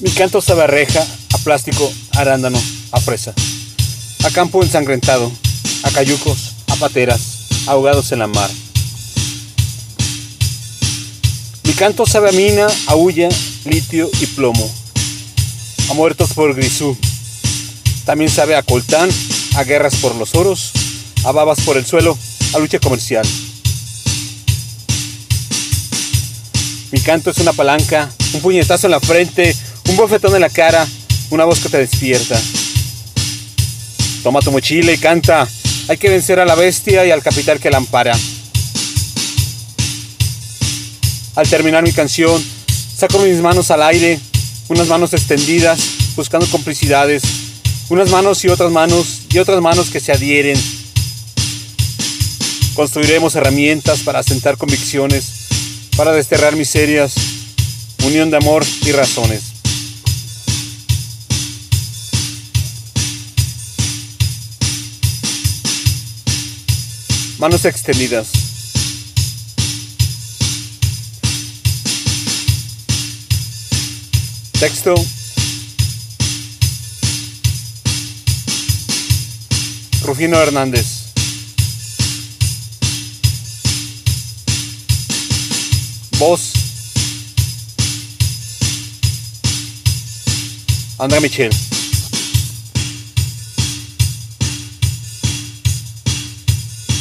Mi canto sabe a reja, a plástico, a arándano, a fresa. A campo ensangrentado, a cayucos, a pateras, ahogados en la mar. Mi canto sabe a mina, a hulla, litio y plomo. A muertos por grisú. También sabe a coltán, a guerras por los oros, a babas por el suelo, a lucha comercial. Mi canto es una palanca, un puñetazo en la frente, un bofetón en la cara, una voz que te despierta. Toma tu mochila y canta. Hay que vencer a la bestia y al capital que la ampara. Al terminar mi canción, saco mis manos al aire, unas manos extendidas, buscando complicidades, unas manos y otras manos y otras manos que se adhieren. Construiremos herramientas para asentar convicciones, para desterrar miserias, unión de amor y razones. Manos extendidas. Texto. Rufino Hernández. Voz. André Michel.